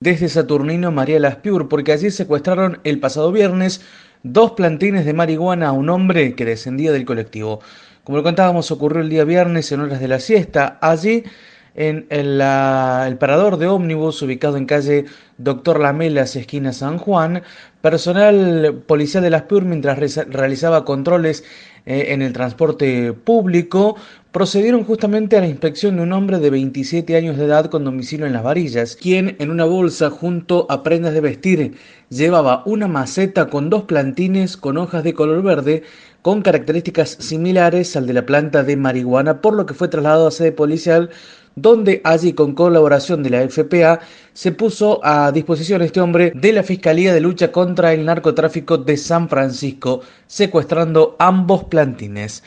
desde Saturnino María Laspiur, porque allí secuestraron el pasado viernes dos plantines de marihuana a un hombre que descendía del colectivo. Como lo contábamos, ocurrió el día viernes en horas de la siesta. Allí, en el, parador de ómnibus ubicado en calle Doctor Lamelas, esquina San Juan, personal policial de las PUR, mientras realizaba controles eh, en el transporte público, procedieron justamente a la inspección de un hombre de 27 años de edad con domicilio en Las Varillas, quien en una bolsa junto a prendas de vestir llevaba una maceta con dos plantines con hojas de color verde con características similares al de la planta de marihuana, por lo que fue trasladado a sede policial donde allí con colaboración de la FPA se puso a disposición este hombre de la Fiscalía de Lucha contra el Narcotráfico de San Francisco, secuestrando ambos plantines.